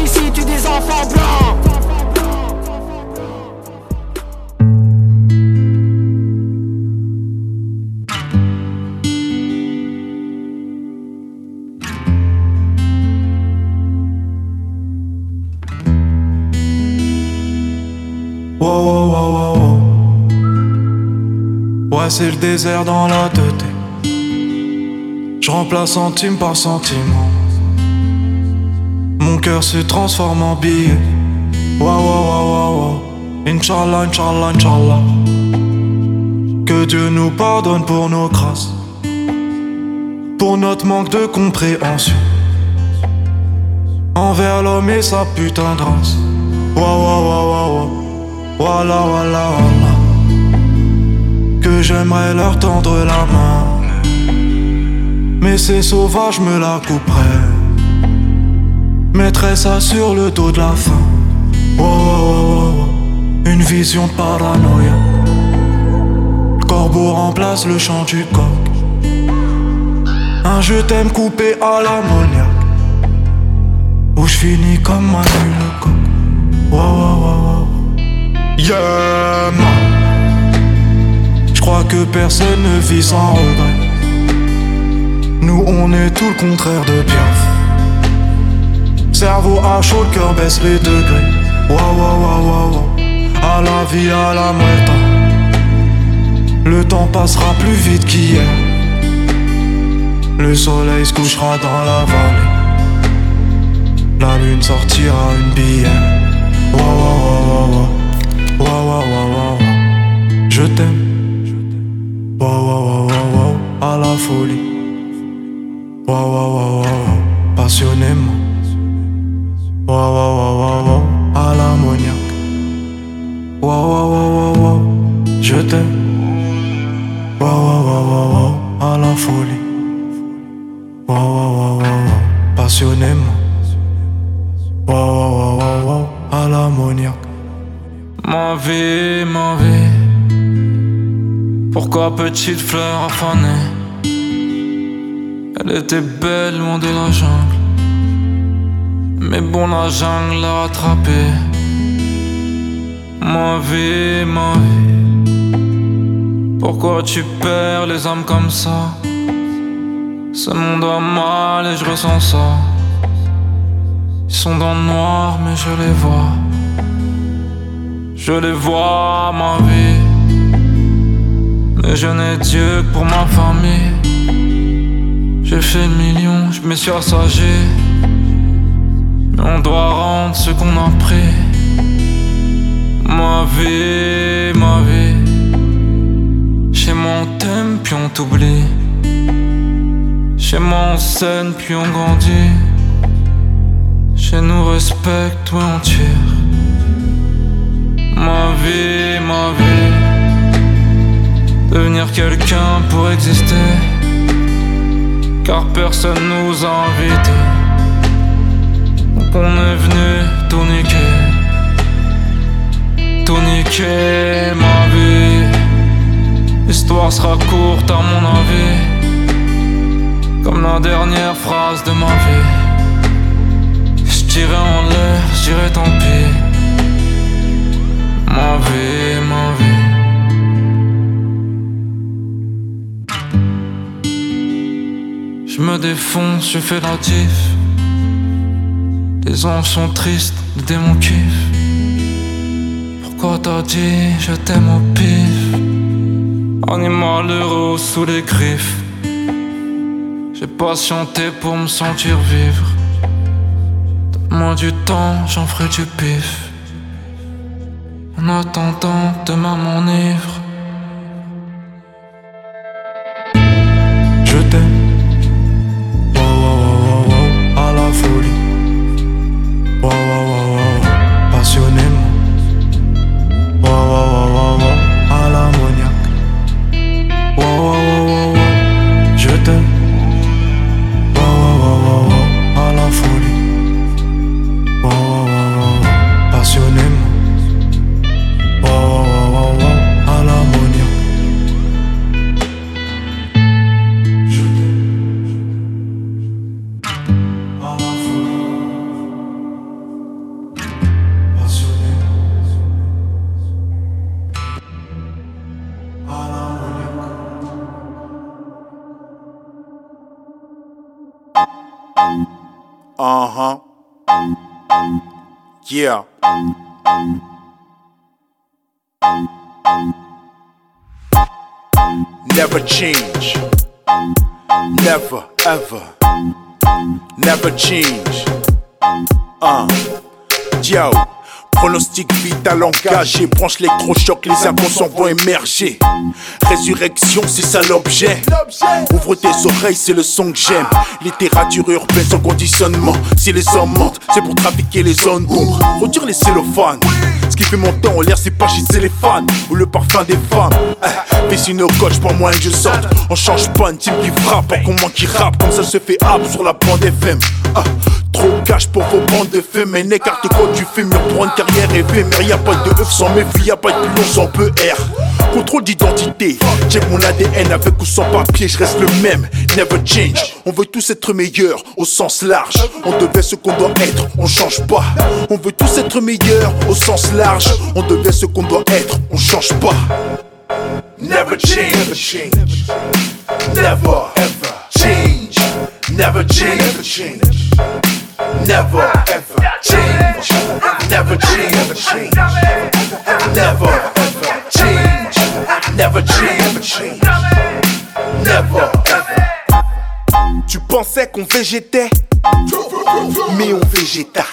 Ici tue des enfants blancs. Wow, wow, wow, wow, wow. Ouais, c'est le désert dans la tête. Je remplace centime par sentiment. Cœur se transforme en billet. Wow, wow, wow, wow. Inch'Allah, Inch'Allah, Inch'Allah. Que Dieu nous pardonne pour nos grâces. Pour notre manque de compréhension. Envers l'homme et sa putain de race. Wow, wow, wow, wow. Voilà, voilà, voilà. Que j'aimerais leur tendre la main. Mais ces sauvages me la couperaient. Mettrais ça sur le dos de la faim. Wow, wow, wow, wow. Une vision de paranoïa. Le corbeau remplace le chant du coq. Un je t'aime coupé à l'ammoniaque. Où je finis comme Manu le coq. Yeah. Je crois que personne ne vit sans regret. Nous, on est tout le contraire de Piaf. Cerveau à chaud, le cœur baisse les degrés. Waouh, waouh, waouh, waouh. À la vie, à la muerta. Le temps passera plus vite qu'hier. Le soleil se couchera dans la vallée. La lune sortira une bière. Waouh, waouh, waouh, waouh. Waouh, waouh. Je t'aime. Waouh, waouh, waouh, waouh. À la folie. Waouh, waouh, waouh, waouh. Passionnément. Waouh, waouh, waouh, waouh, waouh. À l'ammoniaque. Waouh, waouh, waouh, waouh, waouh. Je t'aime. Waouh, waouh, waouh, waouh, waouh. À la folie. Waouh, waouh, waouh, waouh, waouh. Passionnément. Waouh, waouh, waouh, waouh, waouh. À l'ammoniaque. Ma vie, ma vie. Pourquoi petite fleur affanée Elle était belle loin de la jungle. Mais bon, la jungle l'a rattrapée. Ma vie, ma vie. Pourquoi tu perds les âmes comme ça? Ce monde a mal et je ressens ça. Ils sont dans le noir, mais je les vois. Je les vois, ma vie. Mais je n'ai Dieu que pour ma famille. J'ai fait le million, je me suis assagé. On doit rendre ce qu'on a pris. Ma vie, ma vie. Chez moi on t'aime, puis on t'oublie. Chez moi on scène, puis on grandit. Chez nous respecte, ouais on tire. Ma vie, ma vie. Devenir quelqu'un pour exister. Car personne nous a invités. On est venu tout niquer. Tout niquer, ma vie. L'histoire sera courte à mon avis. Comme la dernière phrase de ma vie. Je tirais en l'air, je dirais tant pis. Ma vie, ma vie. Je me défonce, je fais l'atif. Les anges sont tristes, démons kiffent. Pourquoi t'as dit je t'aime au pif? Animal heureux sous les griffes. J'ai patienté pour me sentir vivre. Donne-moi du temps, j'en ferai du pif. En attendant, demain m'enivre. Yeah. Never change. Never, ever. Never change. Uh. Yo. Pronostic vital engagé, branche l'électrochoc, les inconscients vont émerger. Résurrection, c'est ça l'objet. Ouvre tes oreilles, c'est le son que j'aime. Littérature urbaine sans conditionnement. Si les hommes mentent, c'est pour trafiquer les zones d'ombre. Retire les cellophanes. Fait mon temps en l'air, c'est pas chez les fans ou le parfum des femmes. Eh, Fais une coach pour moi que je sorte. On change pas une team qui frappe, encore moins qui rappe. Comme ça se fait hap sur la bande FM. Ah, trop cash pour vos bandes de faits, mais n'écarte quoi fais mieux pour une carrière éphémère. Y a pas de œuf sans méfie, y a pas de pilon sans PR. Contrôle d'identité, check mon ADN avec ou sans papier, je reste le même, never change. On veut tous être meilleurs au sens large. On devait ce qu'on doit être, on change pas. On veut tous être meilleurs au sens large. On devait ce qu'on doit être, on change pas. Never change. Never ever change. Never change. Never ever change. Never change. Never ever change. Never change. Never ever. Tu pensais qu'on végétait mais on végéta.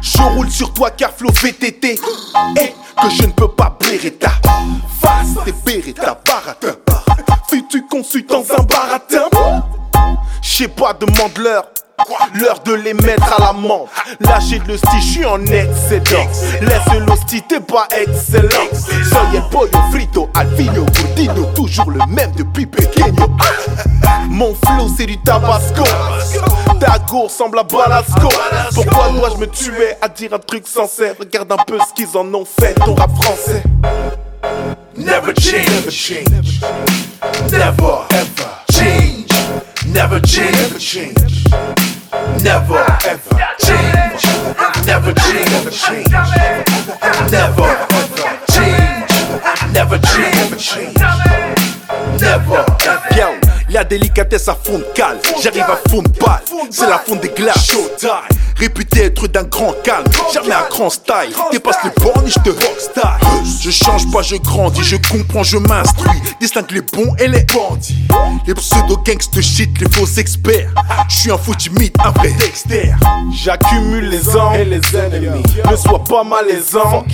Je roule sur toi car flow VTT et que je ne peux pas Beretta. Face tes Beretta, baratin. Fus-tu conçu dans un baratin? Je sais pas, demande-leur. L'heure de les mettre à l'amende. Lâcher de l'hostie, je suis en excédent. Laisse t'es pas excellent. Soy el pollo frito, alvino, gordino, toujours le même depuis pequeño. Mon flow, c'est du tabasco. Ta go ressemble à Balasco. Pourquoi dois-je me tuer à dire un truc sincère? Regarde un peu ce qu'ils en ont fait, ton rap français. Never change. Never ever change. Never change. Never ever change. Never change. Never ever change. Never change. Never ever. Yo, la délicatesse à fond de cale. J'arrive à fond de balle. C'est la fonte des glaces. Showtime. Réputé être d'un grand calme. Jamais un grand style. Dépasse les bornes et je te rockstyle. Je change pas, je grandis. Je comprends, je m'instruis. Distingue les bons et les bandits. Les pseudo-gangs de shit, les faux experts. Je suis un fou timide, un vrai Dexter. J'accumule les ans et les ennemis. Ne sois pas malaisant.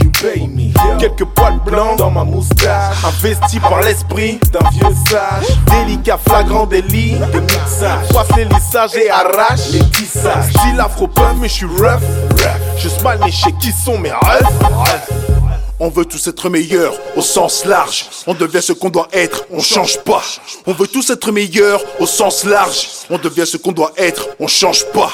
Quelques poils blancs dans ma moustache. Investi par l'esprit d'un vieux sage. Délicat, flagrant délit de mixage. Froisse les lissages et arrache les tissages. Style afro mais je suis rough. Je smile, mais sais qui sont mes refs. On veut tous être meilleurs au sens large. On devient ce qu'on doit être, on change pas. On veut tous être meilleurs au sens large. On devient ce qu'on doit être, on change pas.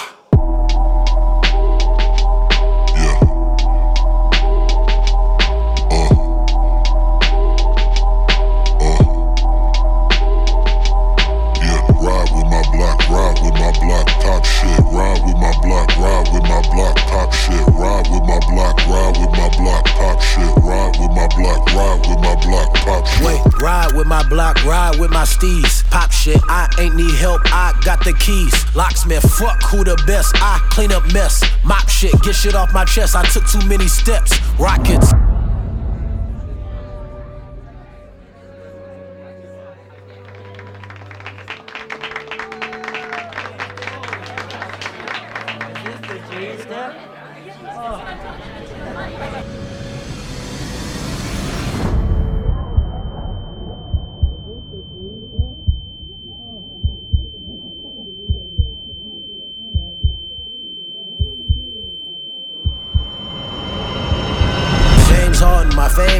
Ride with my block, ride with my steez. Pop shit, I ain't need help, I got the keys. Locksmith, fuck who the best, I clean up mess. Mop shit, get shit off my chest, I took too many steps. Rockets.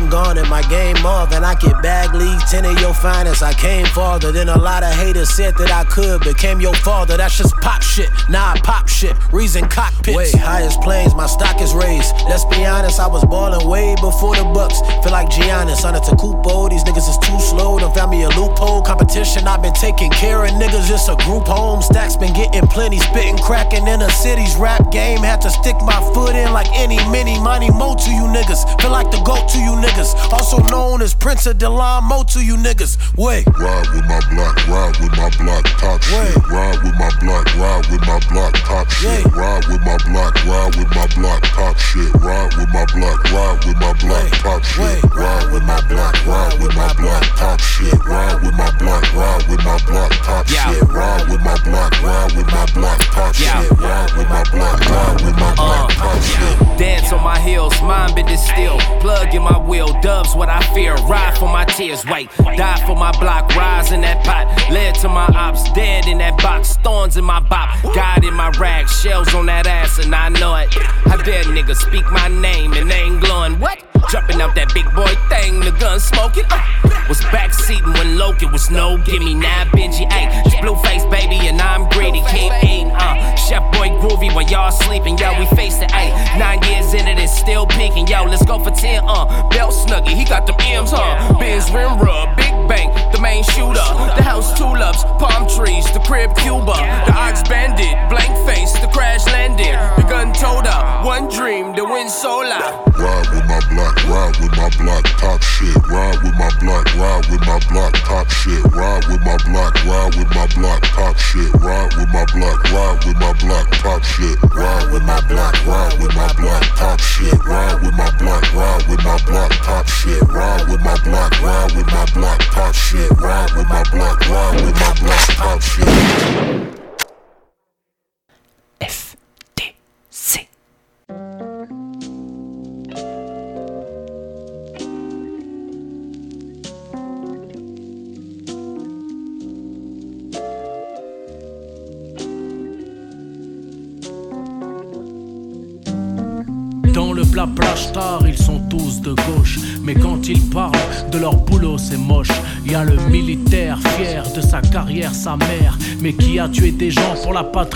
Gone and my game off. And I get bag league 10 of your finest. I came farther than a lot of haters said that I could. Became your father, that's just pop shit. Nah, pop shit. Reason cockpits. Way highest planes, my stock is raised. Let's be honest, I was balling way before the Bucks. Feel like Giannis on a Takupo. These niggas is too slow. Don't found me a loophole. Competition, I've been taking care of niggas. It's a group home. Stacks been getting plenty. Spitting, cracking in the city's rap game. Had to stick my foot in like any mini money mo to you niggas. Feel like the goat to you niggas. Also known as Prince of Delon Mo to you niggas. Wait. Ride with my block, ride with my block, top shit. Ride with my block, ride with my block, top shit. Ride with my block, ride with my block, top shit. Ride with my block, ride with my block, top shit. Ride with my block, ride with my block, top shit. Ride with my block, ride with my block, top shit. Ride with my block, ride with my block, top shit. Ride with my block, ride with my block, top shit. Dance on my heels, mind been still. Plug in my wheel, dubs what I fear. Ride for my tears, wait. Die for my block, rise in that pot. Led to my ops, dead in that box. Thorns in my bop, God in my rag. Shells on that ass, and I know it. I dare niggas speak my name, and they ain't glowing. What? Jumping out that big boy thing, the gun smoking. Uh, was backseating when Loki was no gimme. Now Benji, ayy. It's blue face, baby, and I'm greedy. Keep eating, uh. Chef boy groovy while y'all sleeping. Yo, we face it, ayy. Nine years in it, it's still peaking. Yo, let's go for 10, uh. Belt snuggie, he got them M's, huh?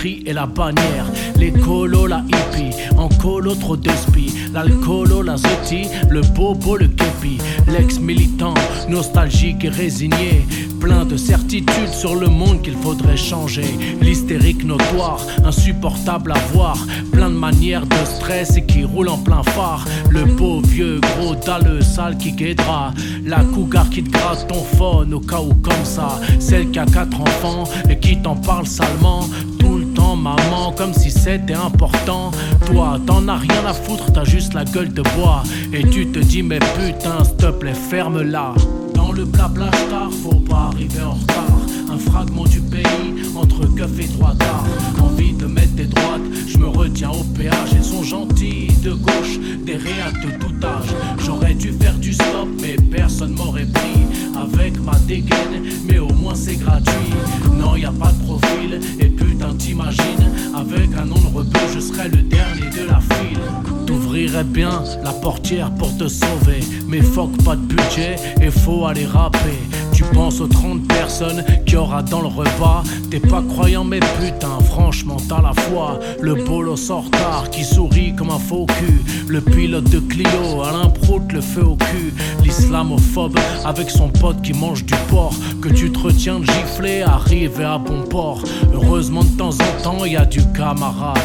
Et la bannière. Les colos, la hippie, en colo trop d'esprit. L'alcoolo, la zoti, le bobo, le képi. L'ex-militant, nostalgique et résigné. Plein de certitudes sur le monde qu'il faudrait changer. L'hystérique notoire, insupportable à voir. Plein de manières de stress et qui roule en plein phare. Le beau vieux gros dalleux sale qui guidera. La cougar qui te gratte ton phone au cas où comme ça. Celle qui a quatre enfants et qui t'en parle salement. Tout maman comme si c'était important. Toi t'en as rien à foutre, t'as juste la gueule de bois. Et tu te dis mais putain s'il te plaît ferme-la. Dans le blabla star, faut pas arriver en retard. Un fragment du pays entre keuf et droitard. Envie de mettre des droites, je me retiens au péage. Ils sont gentils de gauche, des réactes de tout âge. J'aurais dû faire du stop, mais personne m'aurait pris. Avec ma dégaine, mais au moins c'est gratuit. Non, y a pas de profil, et putain t'imagines. Avec un nom de rebeu, je serais le dernier de la file. T'ouvrirais bien la portière pour te sauver. Mais fuck, pas de budget, et faut aller rapper. Tu penses aux 30 personnes qu'il y aura dans le repas. T'es pas croyant, mais putain, franchement, t'as la foi. Le polo sort tard qui sourit comme un faux cul. Le pilote de Clio, Alain Prout, le feu au cul. L'islamophobe avec son pote qui mange du porc. Que tu te retiens de gifler, arriver à bon port. Heureusement, de temps en temps, y a du camarade.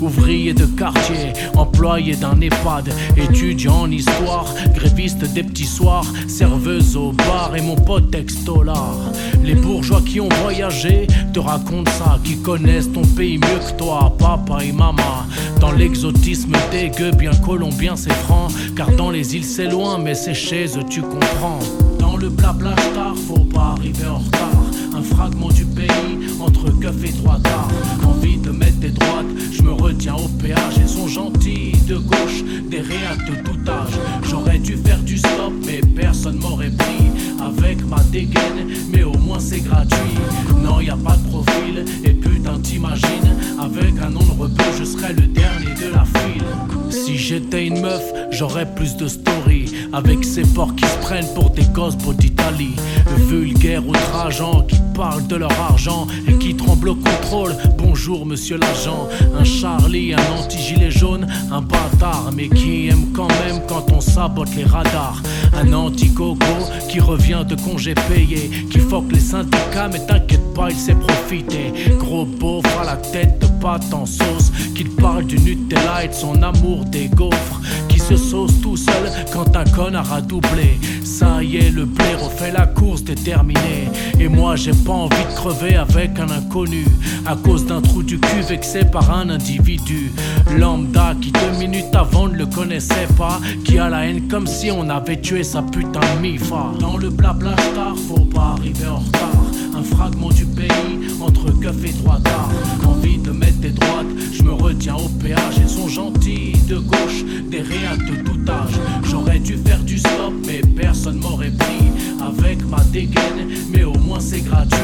Ouvrier de quartier, employé d'un EHPAD, étudiant en histoire, gréviste des petits soirs, serveuse au bar et mon pote ex-dollar. Les bourgeois qui ont voyagé te racontent ça, qui connaissent ton pays mieux que toi, papa et maman. Dans l'exotisme dégueu, bien colombien c'est franc, car dans les îles c'est loin, mais c'est chez eux tu comprends. Dans le blabla star, faut pas arriver en retard. Un fragment du pays entre keuf et droitard. Envie de mettre des droites, je me retiens au péage. Ils sont gentils de gauche, des réactes de tout âge. J'aurais dû faire du stop, mais personne m'aurait pris. Avec ma dégaine, mais au moins c'est gratuit. Non, y a pas de profil, et putain t'imagines. Avec un nom de rebeu, je serais le dernier de la file. Si j'étais une meuf, j'aurais plus de story. Avec ces porcs qui se prennent pour des gosses d'Italie. Vulgaire outrageant qui parlent de leur argent et qui tremblent au contrôle. Bonjour monsieur l'agent. Un Charlie, un anti-gilet jaune, un bâtard, mais qui aime quand même quand on sabote les radars. Un anti-coco qui revient de congé payé, qui foque les syndicats, mais t'inquiète pas, il s'est profité. Gros beauf à la tête de pâte en sauce, qu'il parle du Nutella et de son amour des gaufres, qui se sauce tout seul quand un a. Ça y est, le blé refait la course déterminée. Et moi, j'ai pas envie de crever avec un inconnu, à cause d'un trou du cul vexé par un individu. Lambda qui deux minutes avant ne le connaissait pas, qui a la haine comme si on avait tué sa putain de mifa. Dans le blabla star, faut pas arriver en retard. Un fragment du pays entre keuf et droit Envie de mettre des droites, je me retiens au péage. Ils sont gentils de gauche, des réacs de tout âge. J'aurais dû faire du stop, mais personne m'aurait pris avec ma dégaine, mais au moins c'est gratuit.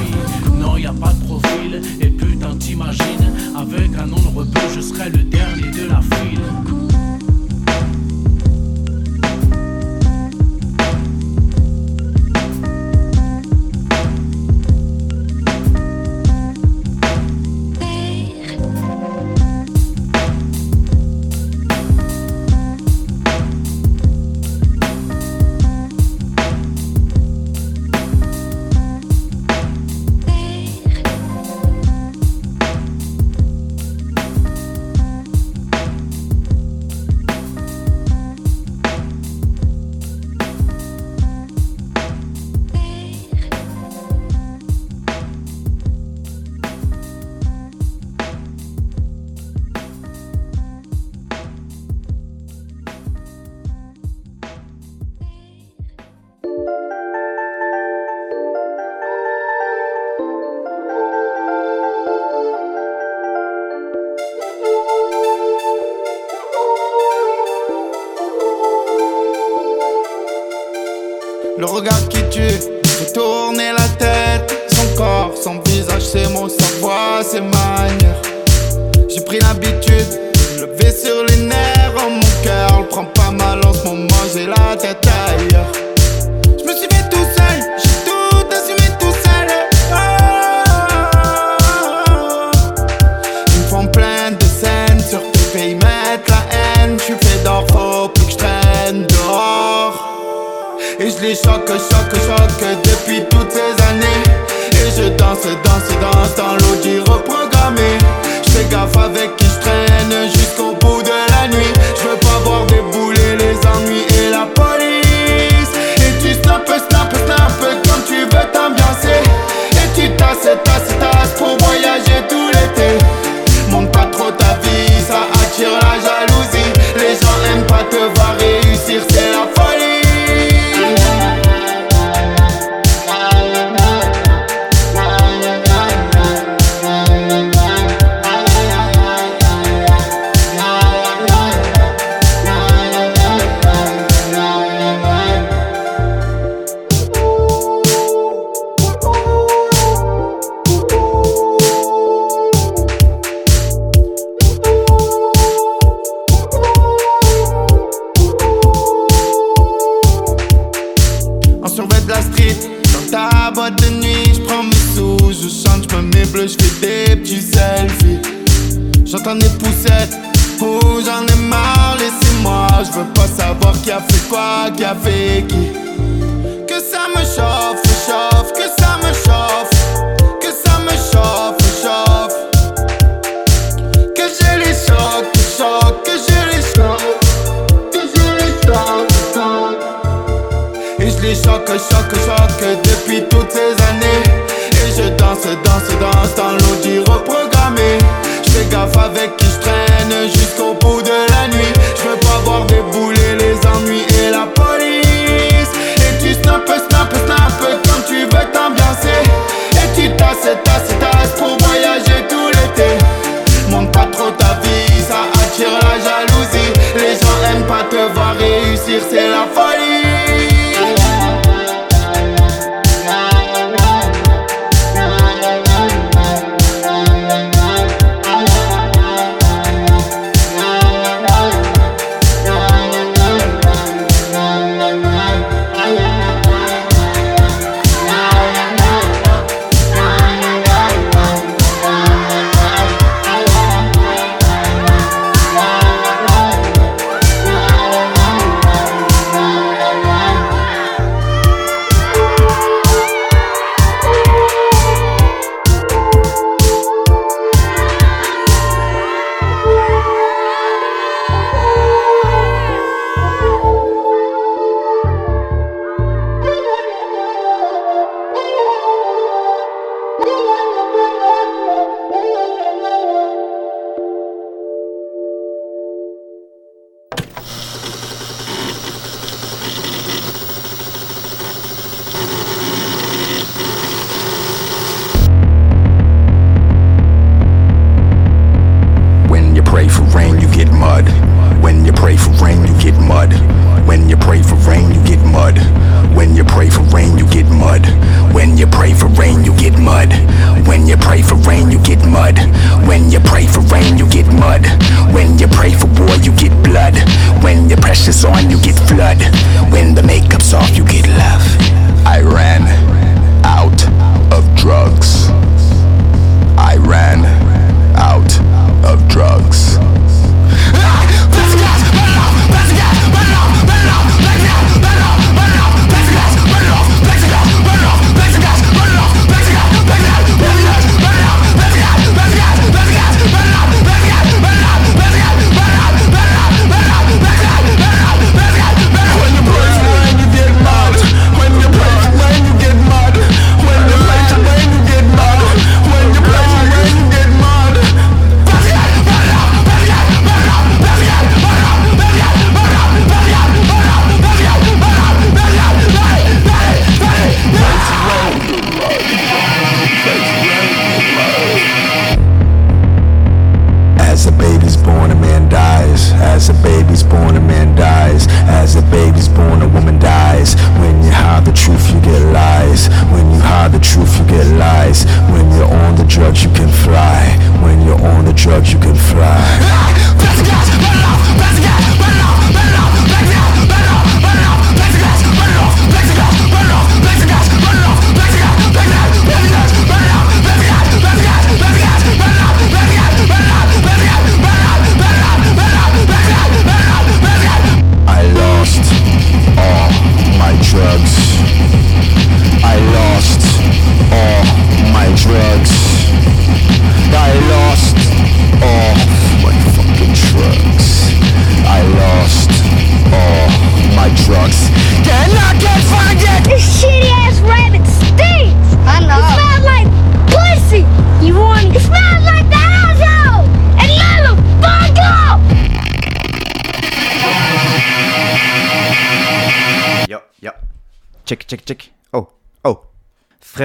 Non, y a pas de profil, et putain, t'imagines, avec un nom de rebeu, je serais le dernier de la file.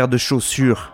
de chaussures.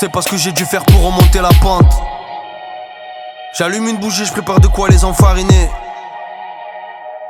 C'est parce que j'ai dû faire pour remonter la pente. J'allume une bougie, je prépare de quoi les enfariner.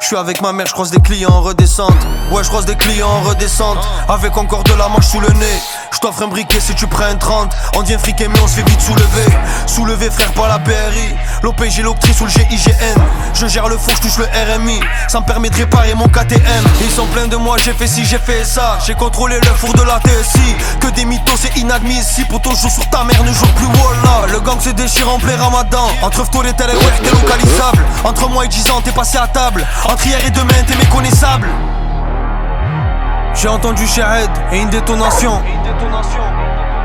Je suis avec ma mère, je croise des clients en redescente. Ouais, je croise des clients en redescente. Avec encore de la manche sous le nez. Je t'offre un briquet si tu prends un 30. On devient friqué, mais on se fait vite soulever. Soulever, frère, pas la PRI. L'OPG, l'octrice ou le GIGN. Je gère le faux, je touche le RMI. Ça me permet de réparer mon KTM. Ils sont pleins de moi, j'ai fait ci, j'ai fait ça. J'ai contrôlé le four de la TSI. Que des mythos, c'est inadmissible. Pour ton jour sur ta mère, ne joue plus, voilà. Le gang se déchire en plein ramadan. Entre toi les télé, t'es localisable. Entre moi et 10 ans, t'es passé à table. Entre hier et demain, t'es méconnaissable. J'ai entendu Shahed et une détonation.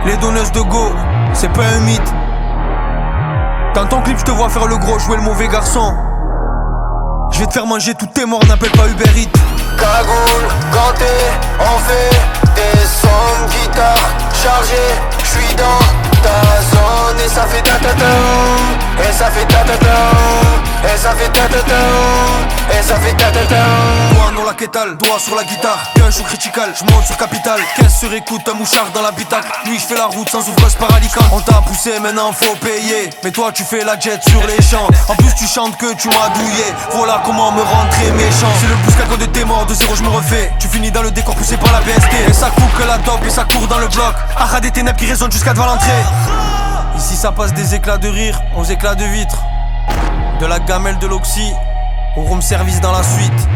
Les donneuses de go, c'est pas un mythe. Dans ton clip, je te vois faire le gros, jouer le mauvais garçon. Je vais te faire manger tous tes morts, n'appelle pas Uber Eats. Cagoule, ganté, on fait des sons, guitare chargée, je suis dans ta zone et ça fait ta ta ta et ça fait ta ta ta et ça fait ta ta ta et ça fait ta ta ta. Dans la quétale, doigt sur la guitare, un jour critical, je monte sur capital, 15 sur écoute, un mouchard dans l'habitacle, lui je fais la route sans ouvreuse par Alicante. On t'a poussé, maintenant faut payer, mais toi tu fais la jet sur les champs, en plus tu chantes que tu m'as douillé, voilà comment me rentrer méchant. C'est le bouscaco de tes morts, de zéro je me refais, tu finis dans le décor poussé par la BST, et ça coupe que la dope et ça court dans le bloc, Arrête des ténèbres qui résonnent jusqu'à devant l'entrée. Ici ça passe des éclats de rire aux éclats de vitre. De la gamelle de l'oxy au room service dans la suite.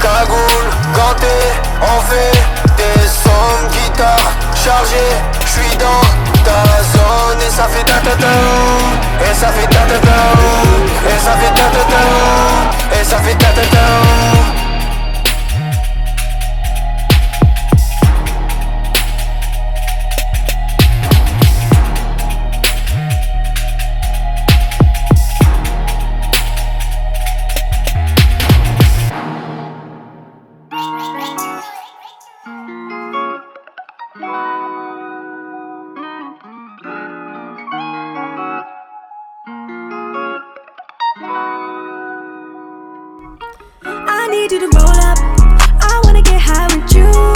Cagoule, ganté, on fait des sons, guitare chargée, je suis dans ta zone et ça fait ta ta ta et ça fait ta ta ta et ça fait ta ta ta et ça fait ta ta ta need you to roll up. I wanna get high with you.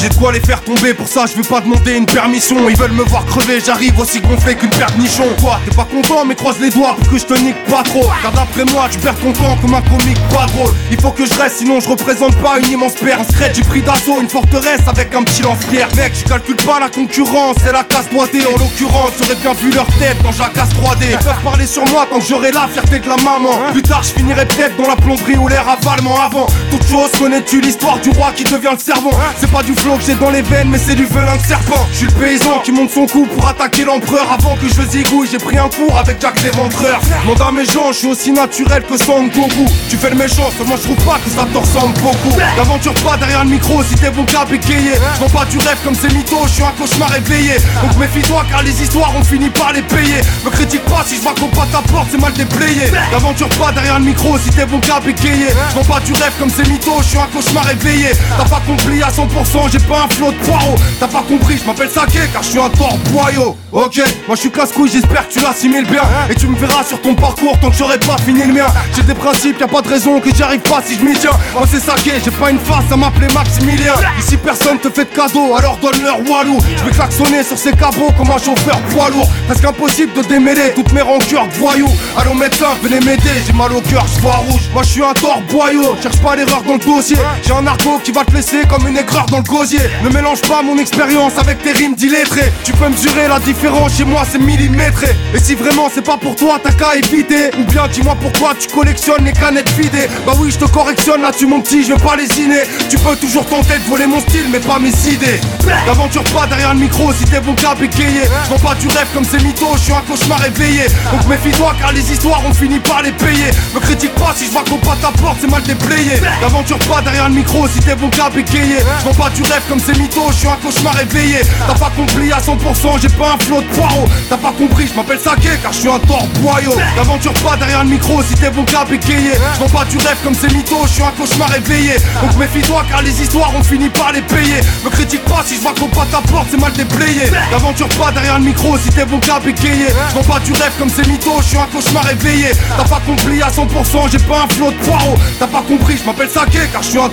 j'ai de quoi les faire tomber, pour ça je veux pas demander une permission. Ils veulent me voir crever, j'arrive aussi gonflé qu'une paire de nichons. Quoi, t'es pas content, mais croise les doigts pour que je te nique pas trop. Car d'après moi, tu perds ton temps comme un comique pas drôle. Il faut que je reste, sinon je représente pas une immense perte. En secret, j'ai pris d'assaut une forteresse avec un petit lance-pierre. Mec, je calcule pas la concurrence, c'est la casse 3D. En l'occurrence, j'aurais bien vu leur tête dans casse 3D. Ils peuvent parler sur moi tant que j'aurai la fierté de la maman. Plus tard, je finirai peut-être dans la plomberie ou l'air avalement avant. Toute chose, connais-tu l'histoire du roi qui devient le servant? C'est pas du que j'ai dans les veines, mais c'est du venin de serpent. Je suis le paysan qui monte son coup pour attaquer l'empereur. Avant que je zigouille, j'ai pris un cours avec Jack l'éventreur. Demande à mes gens, je suis aussi naturel que Son Goku. Tu fais le méchant, seulement je trouve pas que ça te ressemble beaucoup. L'aventure pas derrière le micro si t'es bon cap égayer. Je pas du rêve comme ces mythos, je suis un cauchemar éveillé. Donc méfie-toi car les histoires on finit par les payer. Me critique pas si je vois qu'on pas ta porte, c'est mal déplayé. L'aventure pas derrière le micro si t'es bon cap égayer. Je pas du rêve comme ces mythos, je suis un cauchemar éveillé. T'as pas compris à 100%, j'ai pas un flot de poireaux. T'as pas compris, je m'appelle Saké car je suis un tort boyau. Ok, moi je suis casse-couille, j'espère que tu l'assimiles bien. Et tu me verras sur ton parcours tant que j'aurai pas fini le mien. J'ai des principes, y a pas de raison que j'y arrive pas si je m'y tiens. Moi c'est Saké, j'ai pas une face à m'appeler Maximilien. Ici personne te fait de cadeau, alors donne-leur walou. Je vais klaxonner sur ces cabots comme un chauffeur poids lourd. Presque impossible de démêler toutes mes rancœurs de voyous. Allons médecin, venez m'aider, j'ai mal au cœur, je vois rouge. Moi je suis un tort boyau, cherche pas l'erreur dans le dossier. J'ai un argot qui va te laisser comme une aigreur dans le gosier. Ne mélange pas mon expérience avec tes rimes d'illettrés. Tu peux mesurer la différence, chez moi c'est millimétré. Et si vraiment c'est pas pour toi, t'as qu'à éviter. Ou bien dis-moi pourquoi tu collectionnes les canettes vidées. Bah oui, je te correctionne là-dessus, mon petit, je vais pas lésiner. Tu peux toujours tenter de voler mon style, mais pas mes idées. L'aventure pas derrière le micro si t'es bon cap égayé. Je pas du rêve comme ces mythos, je suis un cauchemar éveillé. Donc méfie-toi car les histoires on finit par les payer. Me critique pas si je vois pas ta porte, c'est mal déplayé. L'aventure pas derrière le micro si t'es bon cap égayé. Je pas du rêve comme ces mythos, je suis un cauchemar éveillé. T'as pas compris à 100%, j'ai pas un flot de poireaux. T'as pas compris, je m'appelle Saké car je suis un tort boyau. L'aventure pas derrière le micro si t'es bon cap égayé. Je pas du rêve comme ces mythos, je suis un cauchemar éveillé. Donc méfie-toi car les histoires on finit par les payer. Me critique pas si je vois qu'on pas ta porte, c'est mal déplayé. L'aventure pas derrière le micro si t'es bon cap égayé. Je pas du rêve comme ces mythos, je suis un cauchemar éveillé. T'as pas compris à 100%, j'ai pas un flot de poireaux. T'as pas compris, je m'appelle Saké car je suis un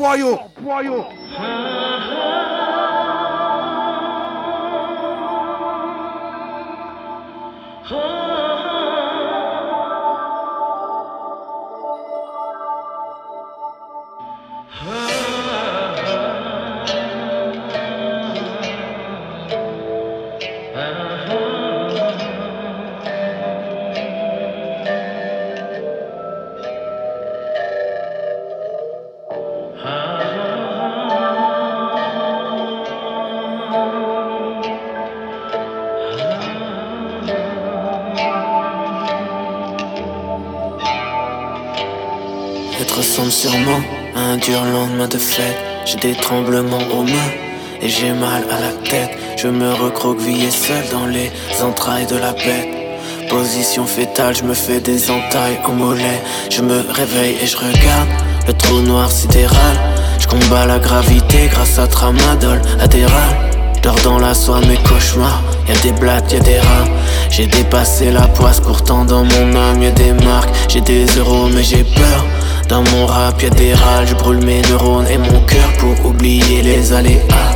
tort boyau. boyau, boyau. sûrement dur lendemain de fête. J'ai des tremblements aux mains et j'ai mal à la tête. Je me recroqueville seul dans les entrailles de la bête. Position fétale, je me fais des entailles au mollet. Je me réveille et je regarde le trou noir sidéral. Je combats la gravité grâce à tramadol adéral. Dors dans la soie mes cauchemars. Y'a des blagues, y'a des rats. J'ai dépassé la poisse, pourtant dans mon âme y'a des marques. J'ai des euros, mais j'ai peur. Dans mon rap y'a des râles, je brûle mes neurones et mon cœur pour oublier les aléas.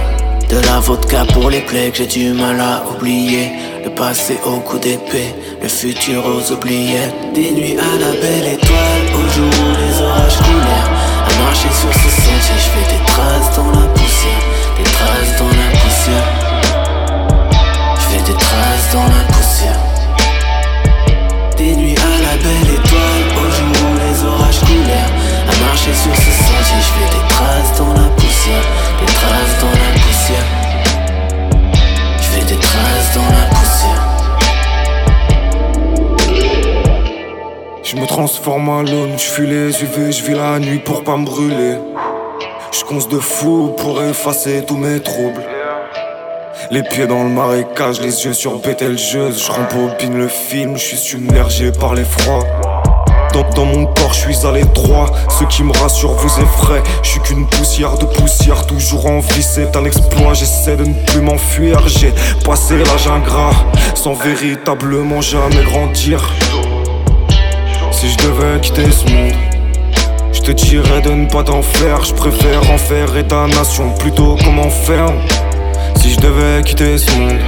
De la vodka pour les plaies que j'ai du mal à oublier. Le passé au coup d'épée, le futur aux oubliettes. Des nuits à la belle étoile, au jour où les orages coulèrent. À marcher sur ce sentier, je fais des traces dans la poussière, des traces dans la poussière. Je fais des traces dans la poussière. Marcher sur ce sentier, je fais des traces dans la poussière, des traces dans la poussière. Je fais des traces dans la poussière. Je me transforme en l'homme, je fuis les UV, je vis la nuit pour pas me brûler. Je conce de fou pour effacer tous mes troubles. Les pieds dans le marécage, les yeux sur Betelgeuse. Je le film, je suis submergé par l'effroi. Dans, mon corps, je suis à l'étroit. Ce qui me rassure vous effraie. Je suis qu'une poussière de poussière, toujours en vie. C'est un exploit, j'essaie de ne plus m'enfuir. J'ai passé l'âge ingrat, sans véritablement jamais grandir. Si je devais quitter ce monde, je te dirais de ne pas t'en faire. Je préfère enferrer ta nation plutôt comment faire. Si je devais quitter ce monde,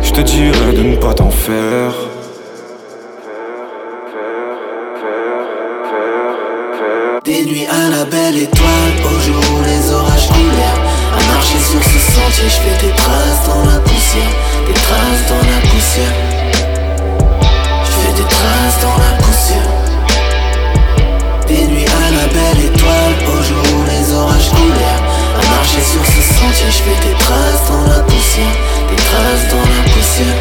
je te dirais de ne pas t'en faire. Belle étoile, au jour où les orages coulèrent. À marcher sur ce sentier, je fais des traces dans la poussière, des traces dans la poussière. Je fais des traces dans la poussière. Des nuits à la belle étoile, au jour où les orages coulèrent. À marcher sur ce sentier, je fais des traces dans la poussière, des traces dans la poussière.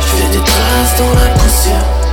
Je fais des traces dans la poussière.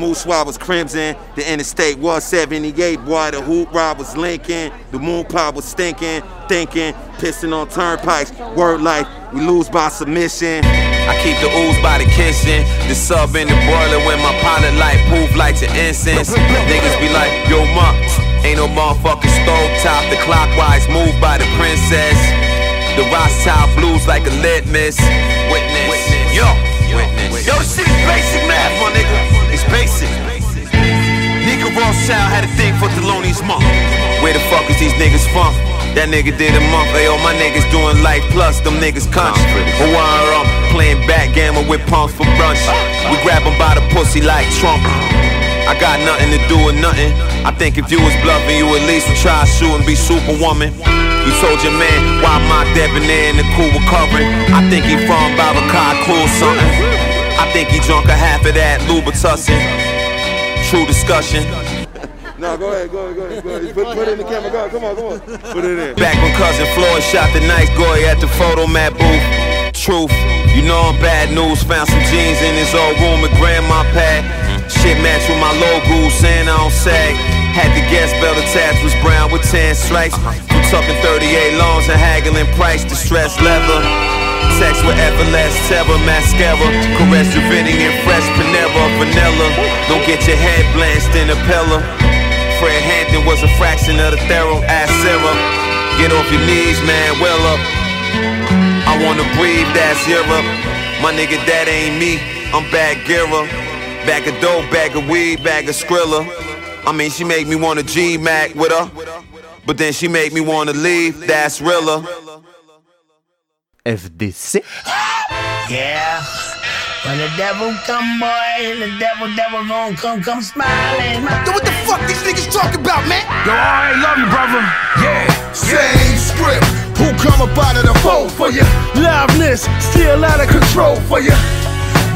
Moose swab was crimson, the interstate was 78, boy, the hoop rod was Lincoln, the moon pop was stinking, thinking, pissing on turnpikes, word life, we lose by submission. I keep the ooze by the kitchen, the sub in the boiler when my pilot light proof lights and incense. Niggas be like, yo, ma, ain't no motherfucking stove top. The clockwise move by the princess. The Rothschild blues like a litmus. Witness, yo, witness. Yo, this shit is basic math, my nigga. Basic. Nigga Rothschild had a thing for Thelonious Monk. Where the fuck is these niggas from? That nigga did a month, ayo, my niggas doing life plus, them niggas country. Hawaii up, playing backgammon with punks for brunch. We grab grab 'em by the pussy like Trump. I got nothing to do with nothing. I think if you was bluffing, you at least would try to shoot and be superwoman. You told your man, why I debonair in the cool recovering? I think he from Babacar cool something. I think he drunk a half of that Louboutin. True discussion. No, go ahead, go ahead, go ahead, go ahead. Put, put it in the camera, go, come on, come on. Put it in. Back when cousin Floyd shot the nice goy at the photo mat booth. Truth, you know I'm bad news. Found some jeans in his old room at grandma pad. Shit match with my logo, saying I don't sag. Had the gas belt attached was brown with 10 stripes. From tucking 38 loans and haggling price, distressed leather. Sex with effortless terror, mascara. Caress Dravidian and fresh Panera, vanilla. Don't get your head blanched in a pillar. Fred Hampton was a fraction of the thorough ass Sarah. Get off your knees, man, well up. I wanna breathe that syrup. My nigga, that ain't me. I'm bad Gira. Bag of dope, bag of weed, bag of Skrilla. I mean, she make me wanna G Mac with her. But then she make me wanna leave, that's realer. FDC. Yeah. When the devil come, boy, the devil, devil gon' come, come smiling. Yo, what the fuck these niggas talking about, man? Yo, I love you, brother. Yeah. Same script. Who come up out of the fold for you? Liveness, still out of control for you.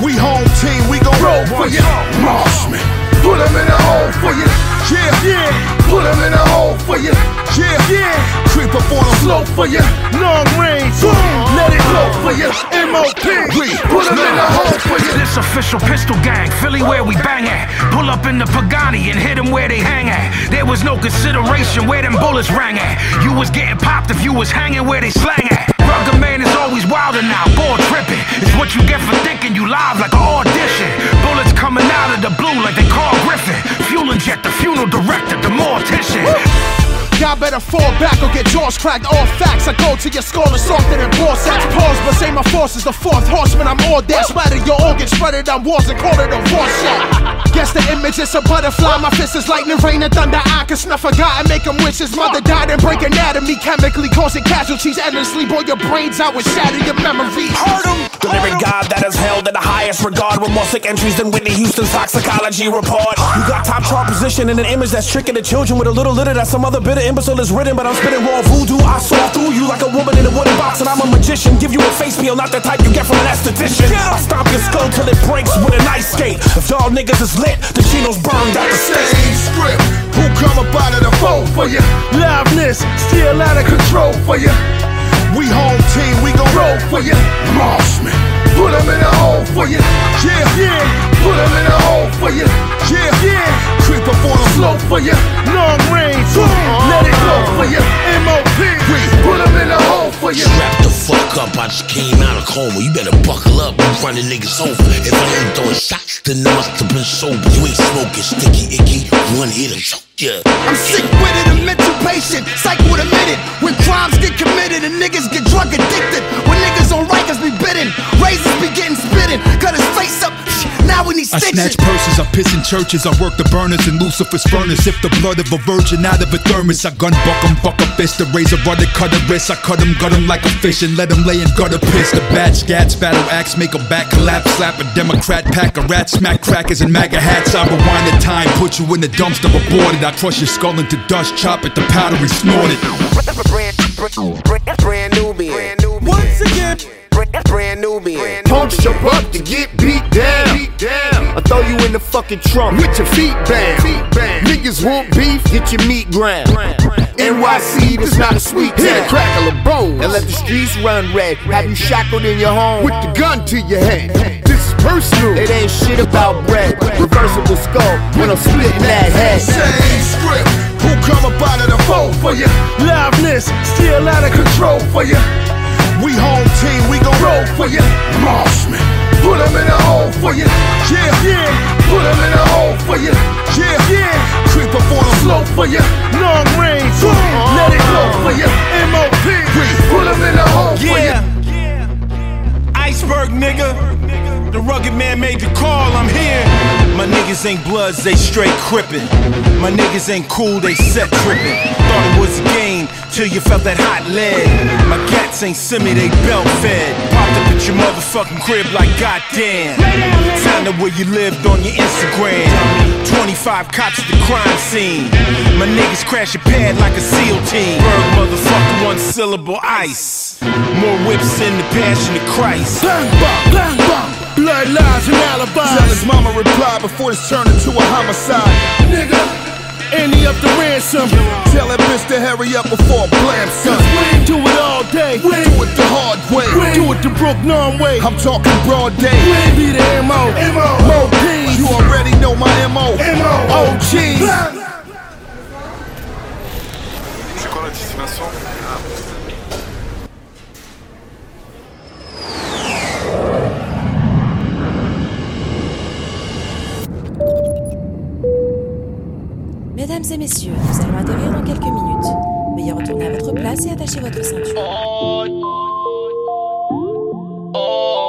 We home team, we gon' roll for you. Marshman, put them in the hole for you. Yeah, yeah. Put them in the hole for you. Yeah, yeah. Creep up on them slow for you. Long range, boom, let it blow for you. MOP, put them in the hole for you. This official pistol gang, Philly where we bang at. Pull up in the Pagani and hit them where they hang at. There was no consideration where them bullets rang at. You was getting popped if you was hanging where they slang at. Rugged man is always wilder now, ball tripping. It's what you get for thinking you live like an audition. Bullets coming out of the blue like they Carl Griffin. Fuel inject the funeral director, the mortician. Y'all better fall back or get jaws cracked. All facts, I go to your skull and softer than ball sacks. Pause, but say my force is the fourth horseman. I'm all there. Splatter your organs, spread it on walls and call it a war shot. Guess the image is a butterfly. My fist is lightning, rain, and thunder. I can snuff a guy and make him wish his mother died and break anatomy. Chemically causing casualties endlessly. Boil your brains out and shatter your memory. Heard him. The lyric god that is held in the highest regard with more sick entries than Whitney Houston's toxicology report. You got top chart position in an image that's tricking the children with a little litter that some other bit bitter imbecile is written. But I'm spitting raw voodoo. I saw through you like a woman in a wooden box, and I'm a magician. Give you a face peel, not the type you get from an esthetician. I stomp your skull till it breaks with an ice skate. If y'all niggas is lit, the chinos burned at the stake. script. Who come up out of the fold for you? Liveness, still out of control for you. We home team, we gon' roll for you. Marshman, put them in a hole for you. Yeah, yeah, put them in a hole for you. Yeah, yeah, creep up on them slow for you. Long range, Boom. let it go for you. MOP, we put them in a hole for you. Strap the fuck up, I just came out of coma. You better buckle up, you running niggas over. If I ain't throwing shots, then I must have been sober. You ain't smoking, sticky, icky, one hit or choke ya. I'm sick with it, a mental patient. Psych with a minute. When crimes get committed and niggas get drug addicted. When niggas on rikers be bitten. Razors be getting spitting. Cut his face up. Now we need I stitches. snatch purses, I piss in churches, I work the burners in Lucifer's furnace. If the blood of a virgin out of a thermos, I gun buck 'em, buck a fist, the razor rudder, cut a wrist. I cut 'em, gut 'em like a fish and let let 'em lay in gutter piss. The bad scats, battle axe, make a back collapse, slap a Democrat, pack a rat, smack crackers and MAGA hats. I rewind the time, put you in the dumpster, aborted. I crush your skull into dust, chop it, the powder and snort it. Brand, brand, brand Nubian. Once again, brand, brand Nubian. Punks jump up to get beat down. Beat down. I throw you in the fucking trunk with your feet bound. Niggas want beef, get your meat ground. NYC, this not a sweet town. Hit a crackle of bones and let the streets run red. Have you shackled in your home with the gun to your head. This is personal. It ain't shit about bread. Reversible skull when I'm splitting that head. Same script. Who come up out of the fold for you? Liveness, still out of control for you. We home team, we gon' roll for you. Marshman, put them in a hole for you. Yeah, yeah, put them in a hole for you. Yeah, yeah, creep up on them slow for you. Long range, Boom, uh-huh. let it go for you. MOP, we put them in a hole for you. Yeah. Iceberg nigga. The rugged man made the call, I'm here. My niggas ain't bloods, they straight crippin'. My niggas ain't cool, they set trippin'. Thought it was a game till you felt that hot lead. My cats ain't semi, they belt fed. Popped up at your motherfucking crib like goddamn. Found out where you lived on your Instagram. 25 cops at the crime scene. My niggas crash a pad like a SEAL team. Berg motherfucker, one syllable ice. More whips in the passion of Christ. Bang, bang, bang, bang. Blood lies and alibis. Tell his mama reply before this turned into a homicide. Nigga, any up the ransom. Tell that bitch to hurry up before I blam son. We do it all day. We do it the hard way. We do it the Brook Norm way. I'm talking broad day. We be the MO. MO. Mo P. You already know my MO. MO. OG. Mesdames et messieurs, nous allons atterrir dans quelques minutes. Veuillez retourner à votre place et attacher votre ceinture. Yeah.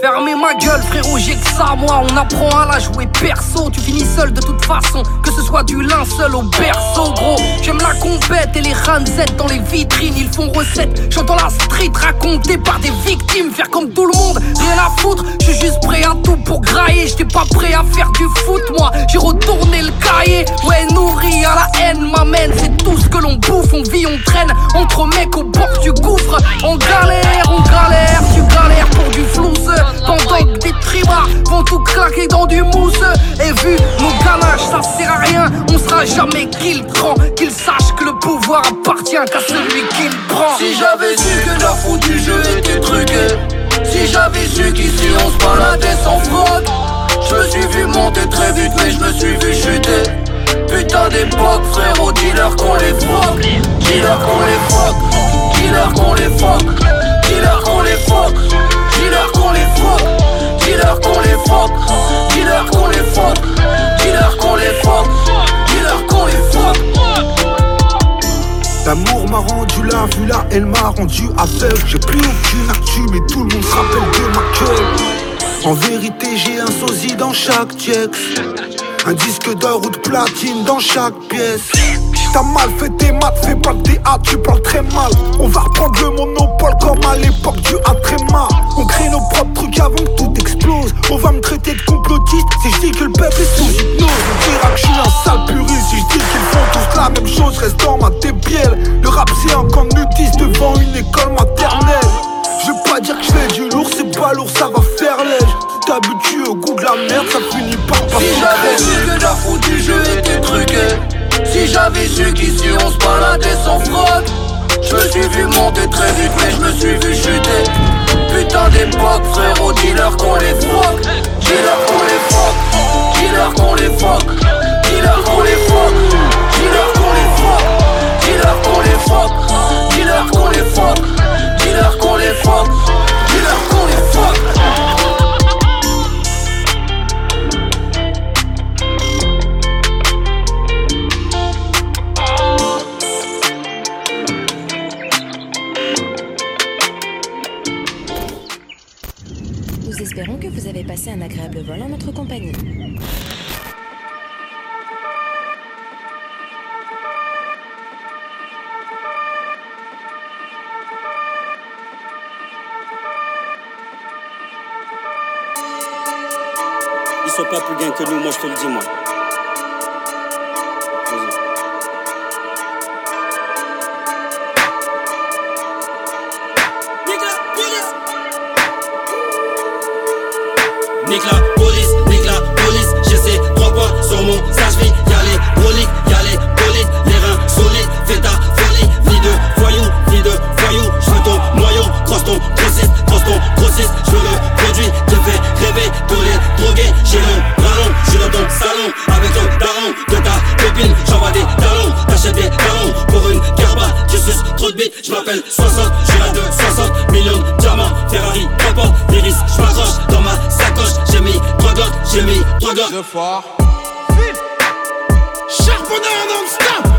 Fermez ma gueule frérot j'ai que ça moi. On apprend à la jouer perso. Tu finis seul de toute façon. Que ce soit du linceul au berceau gros. J'aime la compète et les ranzettes dans les vitrines. Ils font recette. J'entends la street racontée par des victimes. Faire comme tout le monde rien à foutre. Je suis juste prêt à tout pour grailler. J'étais pas prêt à faire du foot moi. J'ai retourné le cahier. Ouais nourri à la haine m'amène C'est tout ce que l'on bouffe On vit on traîne. Entre mecs au bord du gouffre. On galère on galère. Tu galères pour du flouze pendant que des trimards vont tout claquer dans du mousse. Et vu nos ganaches ça sert à rien. On sera jamais qu'il prend. Qu'il sache que le pouvoir appartient qu'à celui qui prend. Si j'avais su que la faute du jeu était truquée Si j'avais su qu'ici on se baladait sans fraude Je me suis vu monter très vite mais je me suis vu chuter. Putain d'époque frérot dealer qu'on les froque Dealer qu'on les froque Dealer qu'on les froque Dealer qu'on les Dealer qu'on dis-leur qu'on les frotte, dis-leur qu'on les frotte, dis-leur qu'on les frotte, dis-leur qu'on les frotte. L'amour m'a rendu là, vu là, elle m'a rendu aveugle. J'ai plus aucune actu, mais tout le monde se rappelle de ma queue. En vérité, j'ai un sosie dans chaque texte. Un disque d'or ou de platine dans chaque pièce. T'as mal fait tes maths, fais pas le théâtre, tu parles très mal. On va reprendre le monopole comme à l'époque du Atréma. On crée nos propres trucs avant que tout explose. On va me traiter de complotiste si je dis que le peuple est sous hypnose. On dira que je suis un sale puriste si je dis qu'ils font tous la même chose. Reste dans ma débielle. Le rap c'est un camp nudiste devant une école maternelle. Je veux pas dire que je fais du lourd, c'est pas lourd, ça va faire lèche t'habitues au goût de la merde, ça finit par pas Si j'avais su que la foute du jeu était truquée, si j'avais su qu'ici on se baladait sans fraude, je me suis vu monter très vite, mais je me suis vu chuter. Putain d'époque, frérot, dis-leur qu'on les fuck, dis-leur qu'on les fuck, dis-leur qu'on les fuck, dis-leur qu'on les fuck, dis-leur qu'on les fuck, dis-leur qu'on les fuck, dis-leur qu'on les fuck, dis-leur qu'on les fuck. un agréable vol en notre compagnie. Ils sont pas plus gains que nous, moi je te le dis moi. Deux. Charbonneur non-stop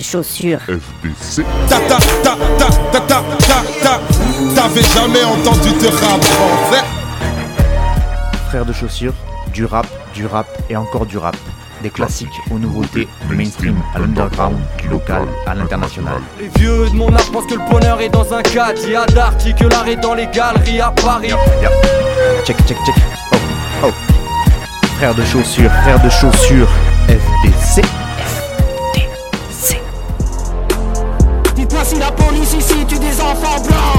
chaussures. FDC. Ta ta ta ta ta ta ta ta. T'avais jamais entendu de rap en fait. Frère de chaussures, du rap, du rap et encore du rap. Des classiques aux nouveautés, du mainstream à l'underground, du local à l'international. Les vieux de mon âge pensent que le bonheur est dans un caddie à Darty, que l'art est dans les galeries à Paris. Check, check, check. Oh, oh. Frère de chaussures, frère de chaussures, FDC. Dites-moi si la